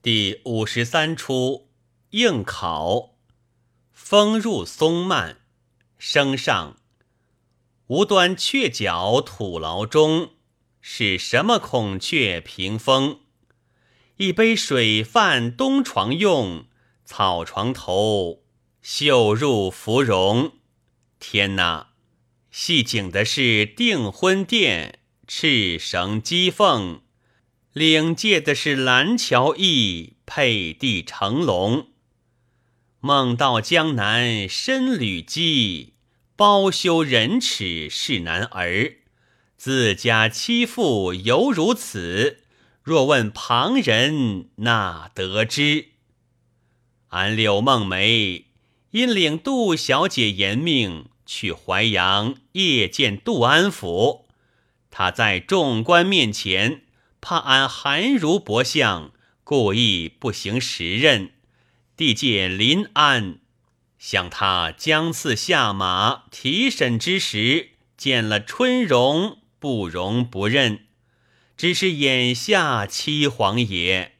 第五十三出应考，风入松蔓，声上无端鹊角土牢中，是什么孔雀屏风？一杯水饭东床用，草床头绣入芙蓉。天哪！戏景的是订婚殿，赤绳击凤。领界的是蓝桥驿，配地成龙。梦到江南深履机，包羞忍耻是男儿。自家妻妇犹如此，若问旁人，哪得知？俺柳梦梅因领杜小姐严命去淮阳夜见杜安府，他在众官面前。怕俺韩如薄相，故意不行时任。地界临安，想他将次下马提审之时，见了春容，不容不认。只是眼下凄惶也。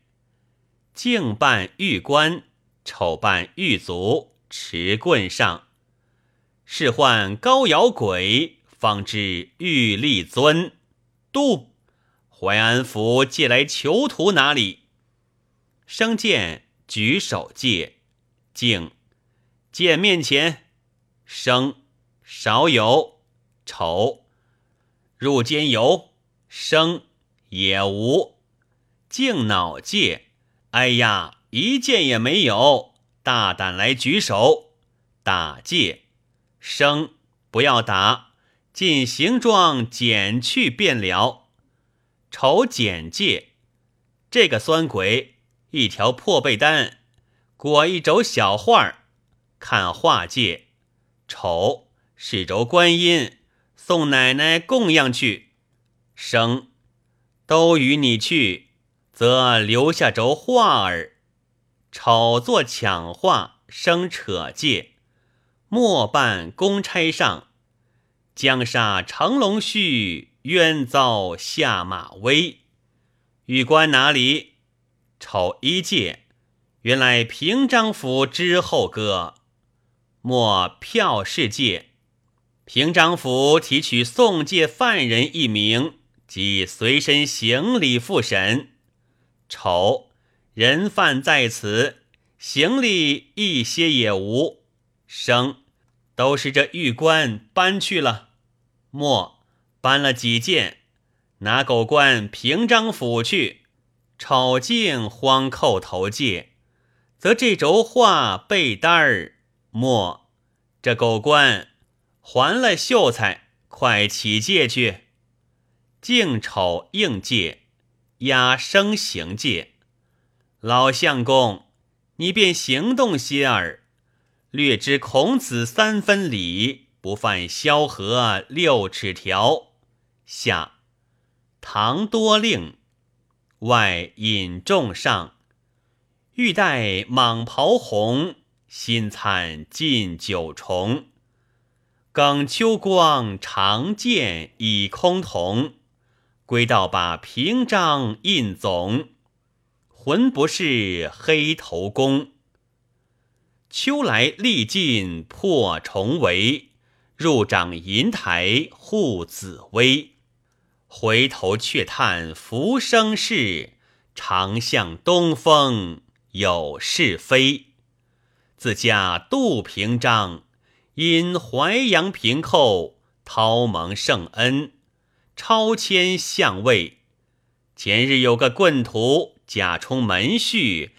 静扮玉官，丑扮狱卒，持棍上。是唤高摇鬼，方知玉立尊。杜。淮安府借来囚徒哪里？生见举手借，敬见面前。生少有丑入监有生也无敬脑借。哎呀，一件也没有，大胆来举手打借。生不要打，尽行状减去便了。丑简介，这个酸鬼一条破被单，裹一轴小画儿，看画界。丑是轴观音，送奶奶供养去。生都与你去，则留下轴画儿。丑做抢画，生扯界。末半公差上，江杀成龙婿。冤遭下马威，玉官哪里？丑一介，原来平章府之后哥。莫票世界，平章府提取送界犯人一名，即随身行李复审。丑人犯在此，行李一些也无。生都是这玉官搬去了。莫。搬了几件，拿狗官平章府去。丑净慌叩头借，则这轴画被单儿莫。这狗官还了秀才，快起借去。净丑应借，压生行借。老相公，你便行动些儿。略知孔子三分礼，不犯萧何六尺条。下，唐多令，外引众上，欲戴蟒袍红，心灿尽九重。耿秋光长剑以空铜，归道把平章印总，魂不是黑头公。秋来历尽破重围，入掌银台护紫薇。回头却叹浮生事，常向东风有是非。自家杜平章，因淮阳平寇，讨蒙圣恩，超迁相位。前日有个棍徒假充门婿，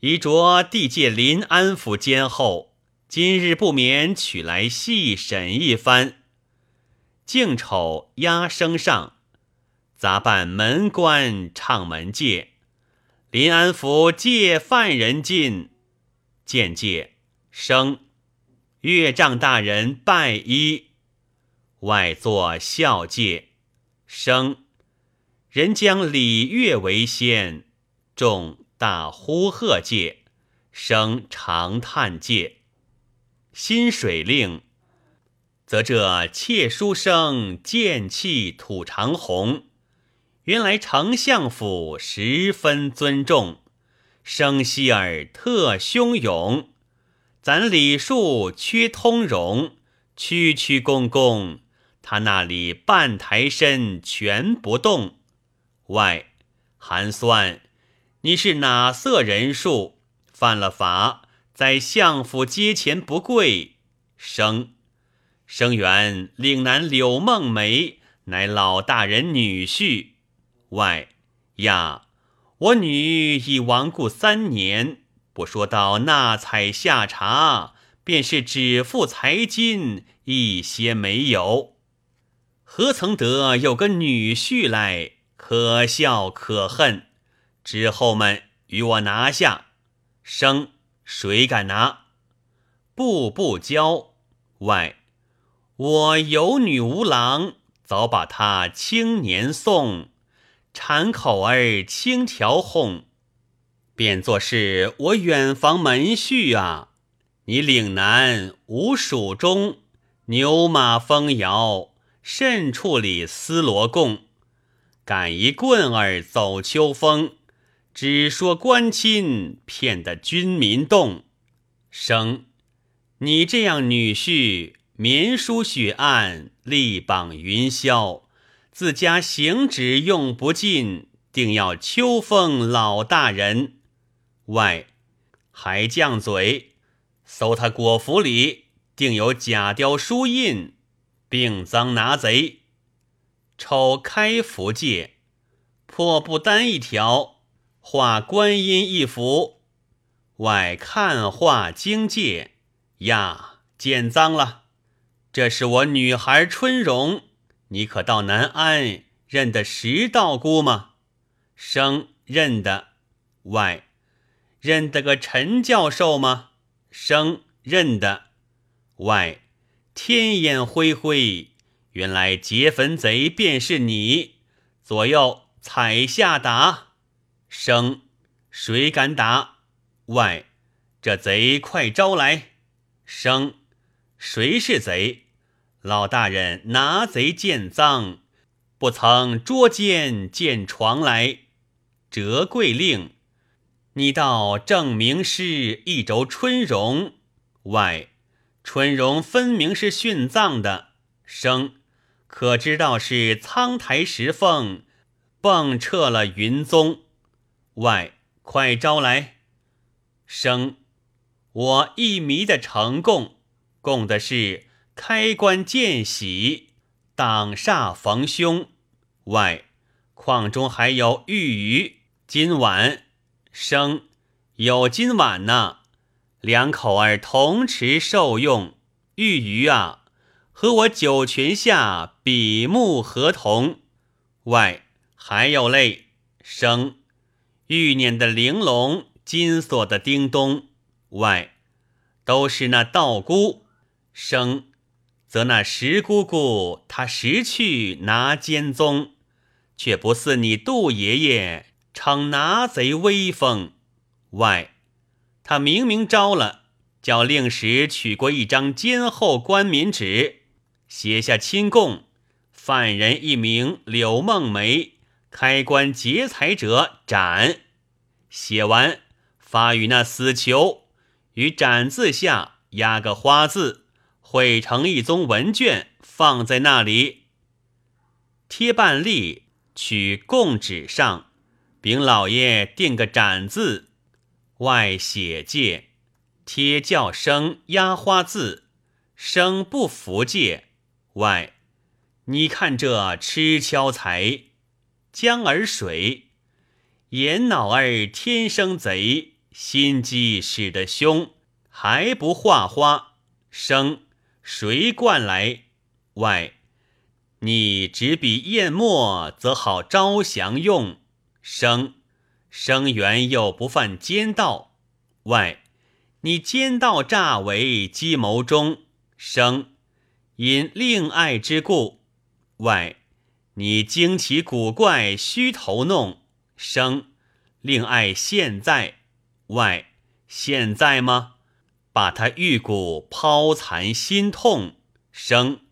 已着地界临安府监候，今日不免取来细审一番。敬丑押升上。杂办门官唱门戒，临安府借犯人进，见戒生。岳丈大人拜一，外作孝戒生。人将礼乐为先，众大呼贺戒生长叹戒。薪水令，则这妾书生剑气吐长虹。原来丞相府十分尊重，生息儿特汹涌。咱李树缺通融，区区公公，他那里半抬身全不动。外寒酸，你是哪色人数？犯了法，在相府阶前不跪。生生源岭南柳梦梅，乃老大人女婿。外呀，我女已亡故三年，不说到纳采下茶，便是只付财金，一些没有。何曾得有个女婿来？可笑可恨！之后们与我拿下。生谁敢拿？步步交外，我有女无郎，早把她青年送。馋口儿轻调哄，便作是我远房门婿啊！你岭南无蜀中，牛马风摇，甚处里丝罗贡？赶一棍儿走秋风，只说官亲，骗得军民动。生，你这样女婿，绵书雪案，力榜云霄。自家行止用不尽，定要秋风老大人。外还犟嘴，搜他果府里，定有假雕书印，并赃拿贼。抽开符戒，破布单一条，画观音一幅。外看画经界呀，见赃了。这是我女孩春容。你可到南安认得石道姑吗？生认得。外认得个陈教授吗？生认得。外天眼恢恢，原来劫坟贼便是你。左右踩下打。生谁敢打？外这贼快招来。生谁是贼？老大人拿贼见赃，不曾捉奸见床来。折桂令，你到正明师一轴春容外，春容分明是殉葬的。生可知道是苍台石凤蹦撤了云宗外，快招来。生我一迷的成供，供的是。开棺见喜，挡煞逢凶。外矿中还有玉鱼，今晚生有今晚呢。两口儿同持受用。玉鱼啊，和我九泉下比目合同。外还有类生玉念的玲珑，金锁的叮咚。外都是那道姑生。则那石姑姑她识去拿奸宗，却不似你杜爷爷逞拿贼威风。外，他明明招了，叫令史取过一张监后官民纸，写下亲供，犯人一名柳梦梅，开棺劫财者斩。写完发与那死囚，于斩字下压个花字。汇成一宗文卷，放在那里。贴半立，取供纸上，禀老爷定个斩字，外写戒，贴叫声压花字，生不服戒。外，你看这吃敲财，江儿水，眼脑儿天生贼，心机使得凶，还不画花生。谁惯来？外，你执笔砚墨，则好招降用。生生源又不犯奸盗。外，你奸盗诈为计谋中。生因另爱之故。外，你惊奇古怪，虚头弄。生另爱现在。外，现在吗？把他玉骨抛残心痛生，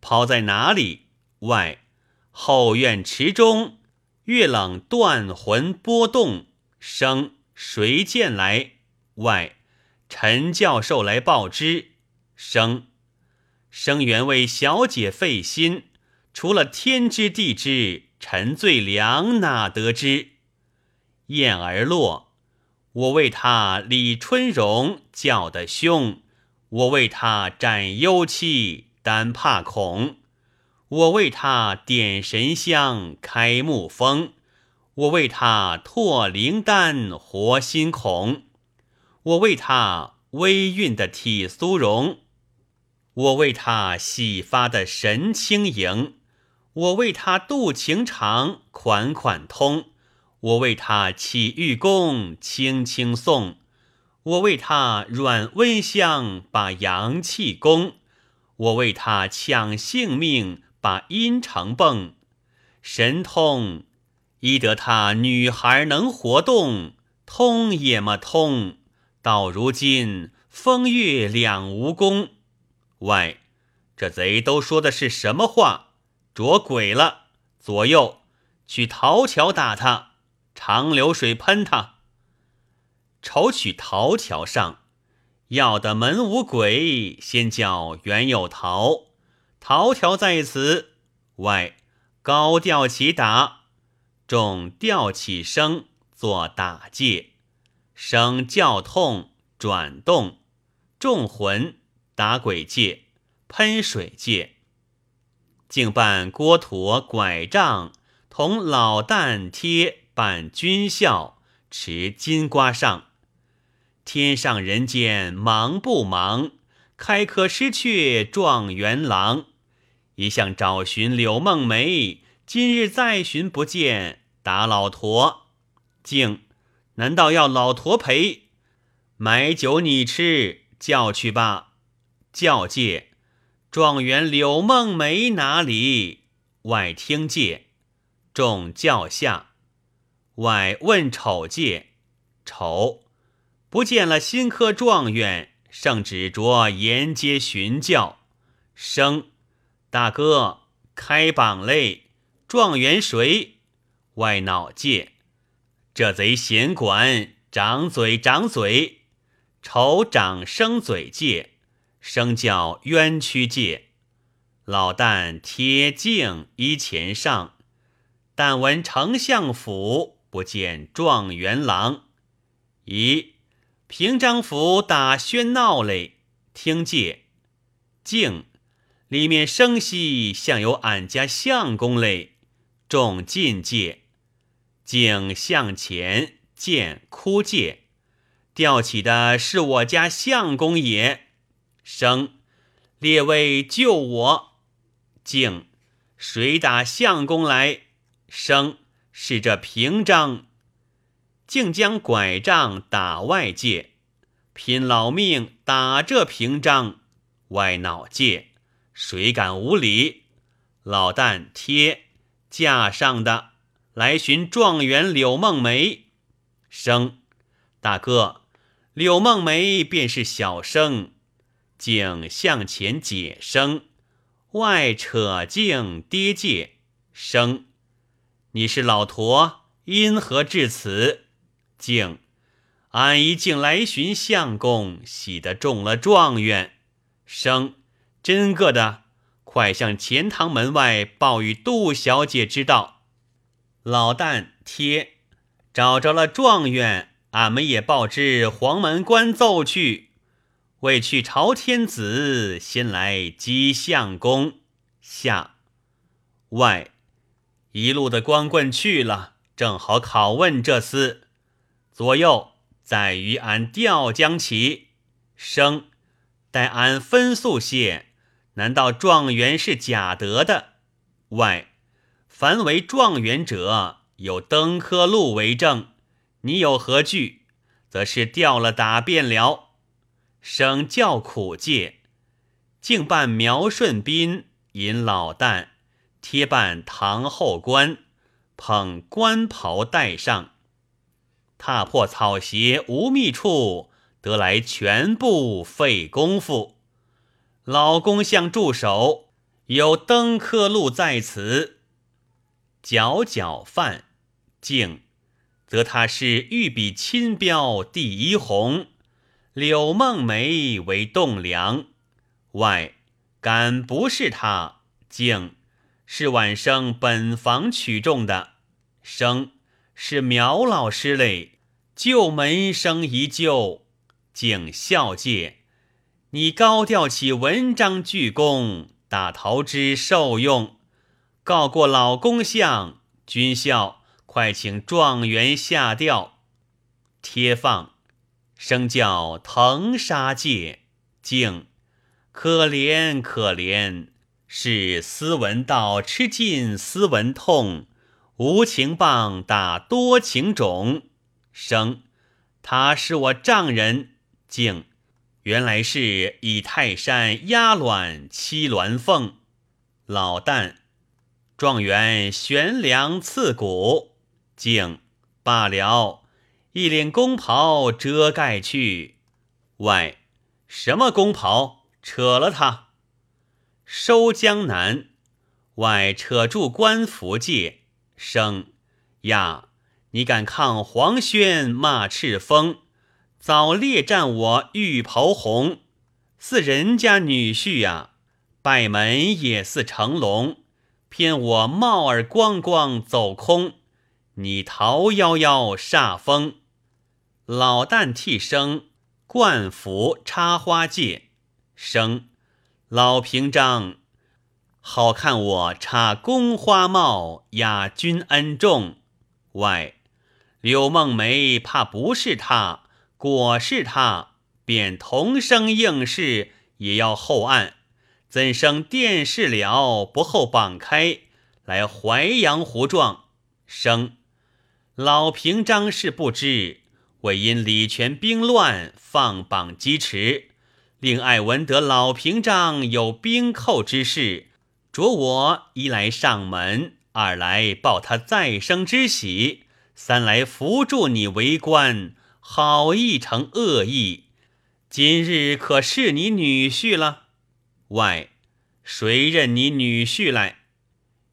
抛在哪里？外后院池中，月冷断魂波动生，谁见来？外，陈教授来报之。生，生原为小姐费心，除了天知地知，陈最良哪得知？燕儿落，我为他李春荣叫得凶，我为他斩幽妻，单怕恐。我为他点神香，开木风；我为他拓灵丹，活心孔；我为他微韵的体酥容；我为他洗发的神轻盈；我为他渡情长，款款通；我为他起玉功，轻轻送；我为他软温香，把阳气攻；我为他抢性命。把阴城蹦，神通，医得他女孩能活动，通也么通。到如今风月两无功。喂，这贼都说的是什么话？着鬼了！左右去桃桥打他，长流水喷他。瞅取桃桥上，要的门无鬼，先叫原有桃。桃条在此，外高调起打，众调起声作打戒，声叫痛转动，众魂打鬼戒，喷水戒，竟扮锅驼拐杖，同老旦贴扮军校，持金瓜上，天上人间忙不忙？开科失却状元郎。一向找寻柳梦梅，今日再寻不见，打老驼。竟难道要老驼陪？买酒你吃，叫去吧。叫界，状元柳梦梅哪里？外听界，众叫下。外问丑界，丑不见了新科状元，圣旨着沿街寻教。生。大哥，开榜嘞！状元谁？外脑界，这贼闲管，掌嘴掌嘴，丑掌生嘴界，生叫冤屈界。老旦贴镜衣前上，但闻丞相府不见状元郎。咦，平章府打喧闹嘞！听界，静。里面声息像有俺家相公嘞，众进界，竟向前见哭界，吊起的是我家相公也。生，列位救我！竟，谁打相公来？生，是这平章，竟将拐杖打外界，拼老命打这平章，外脑界。谁敢无礼？老旦贴架上的来寻状元柳梦梅。生大哥，柳梦梅便是小生，竟向前解生，外扯镜跌界生。你是老驼，因何至此？竟俺一竟来寻相公，喜得中了状元。生。真个的，快向钱塘门外报与杜小姐知道。老旦贴找着了状元，俺们也报知黄门官奏去。为去朝天子，先来击相公。下外一路的光棍去了，正好拷问这厮。左右再与俺调将起，生待俺分诉些。难道状元是假得的？外，凡为状元者，有登科录为证。你有何惧？则是掉了打便了。生叫苦戒，竟扮苗顺宾，引老旦贴扮堂后官，捧官袍戴上，踏破草鞋无觅处，得来全部费功夫。老公向助手有登科路在此，搅搅饭，敬。则他是御笔亲标第一红，柳梦梅为栋梁。外敢不是他，竟是晚生本房取中的。生是苗老师嘞，旧门生一旧，敬孝介，你高调起文章巨功，打桃枝受用，告过老公相，军校。快请状元下调，贴放，生叫腾沙戒，敬，可怜可怜，是斯文道吃尽斯文痛，无情棒打多情种，生，他是我丈人，敬，原来是以泰山压卵七鸾凤，老旦，状元悬梁刺股。竟罢了，一领公袍遮盖去。外什么公袍？扯了他。收江南，外扯住官服戒。生呀，你敢抗黄轩骂赤峰，早列战我玉袍红，似人家女婿呀。拜门也似成龙，偏我帽儿光光走空。你逃夭夭煞风，老旦替生冠服插花戒生，老平章好看我插宫花帽压君恩重。外柳梦梅怕不是他，果是他，便同生应试也要后案，怎生殿试了不后榜开来淮阳胡状生？老平章是不知，为因李全兵乱，放榜击迟，令爱闻得老平章有兵寇之事，着我一来上门，二来报他再生之喜，三来扶助你为官，好意成恶意。今日可是你女婿了？外谁认你女婿来？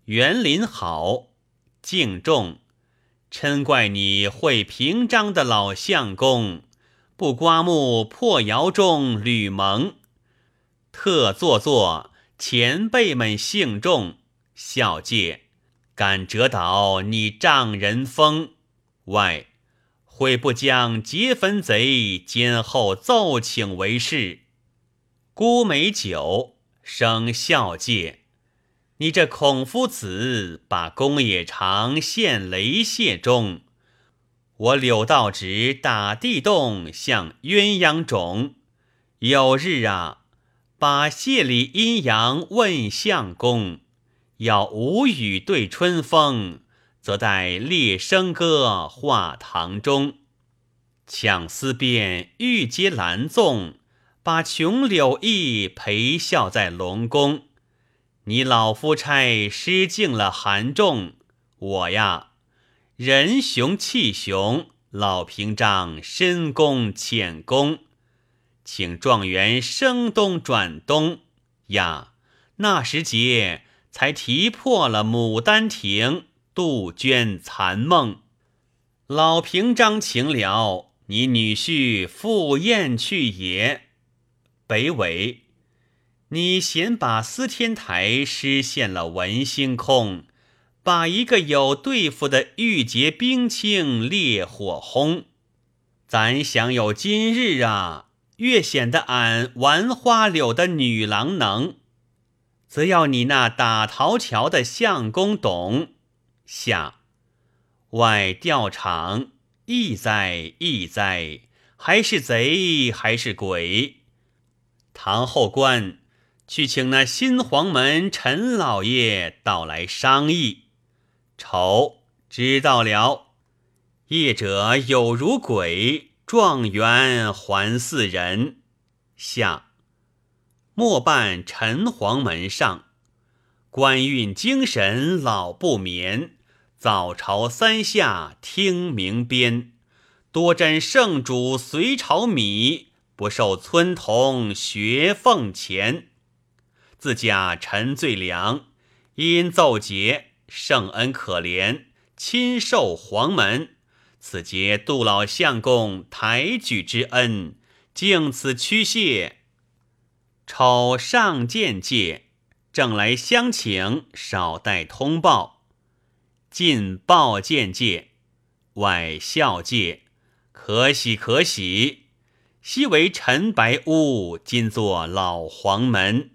园林好，敬重。嗔怪你会平章的老相公，不刮目破窑中吕蒙，特做作前辈们姓重，孝戒敢折倒你丈人风。外会不将劫坟贼今后奏请为事？孤美酒生孝戒。你这孔夫子，把公冶长陷雷泄中；我柳道直打地洞，像鸳鸯种。有日啊，把谢里阴阳问相公，要无语对春风，则待列笙歌画堂中。抢丝边玉阶兰纵，把琼柳意陪笑在龙宫。你老夫差失敬了韩仲，我呀，人雄气雄，老平章深宫浅宫，请状元升东转东呀。那时节才提破了《牡丹亭》，杜鹃残梦。老平章请了，你女婿赴宴去也。北纬。你嫌把司天台失陷了文星空，把一个有对付的玉洁冰清烈火轰，咱想有今日啊，越显得俺玩花柳的女郎能，则要你那打桃桥的相公懂下外调场，意哉意哉，还是贼还是鬼？堂后官。去请那新黄门陈老爷到来商议。丑知道了，业者有如鬼，状元还似人。下末半陈黄门上，官运精神老不眠。早朝三下听鸣鞭，多沾圣主隋朝米，不受村童学俸钱。自家陈最良，因奏节圣恩可怜，亲受黄门，此皆杜老相公抬举之恩，敬此屈谢。丑上见介，正来相请，少待通报。进报见介，外孝介，可喜可喜。昔为陈白屋，今作老黄门。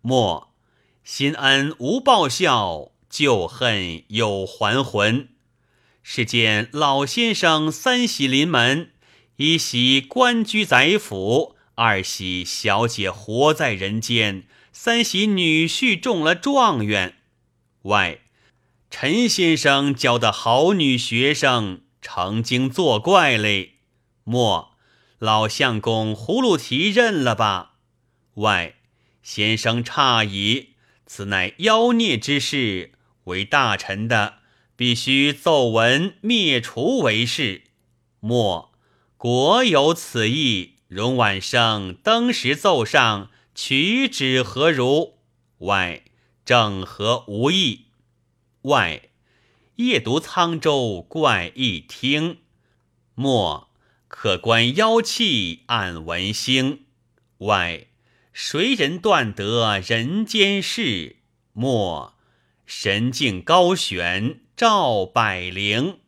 莫新恩无报效，旧恨有还魂。是见老先生三喜临门，一喜官居宰府，二喜小姐活在人间，三喜女婿中了状元。外陈先生教的好女学生成精作怪嘞。莫老相公葫芦提认了吧？外先生诧异，此乃妖孽之事，为大臣的。必须奏闻灭除为是。莫国有此意，容晚生登时奏上，取旨何如？外正合无异。外夜读沧州怪异听。莫可观妖气暗文星。外谁人断得人间事？莫神境高悬。照百灵。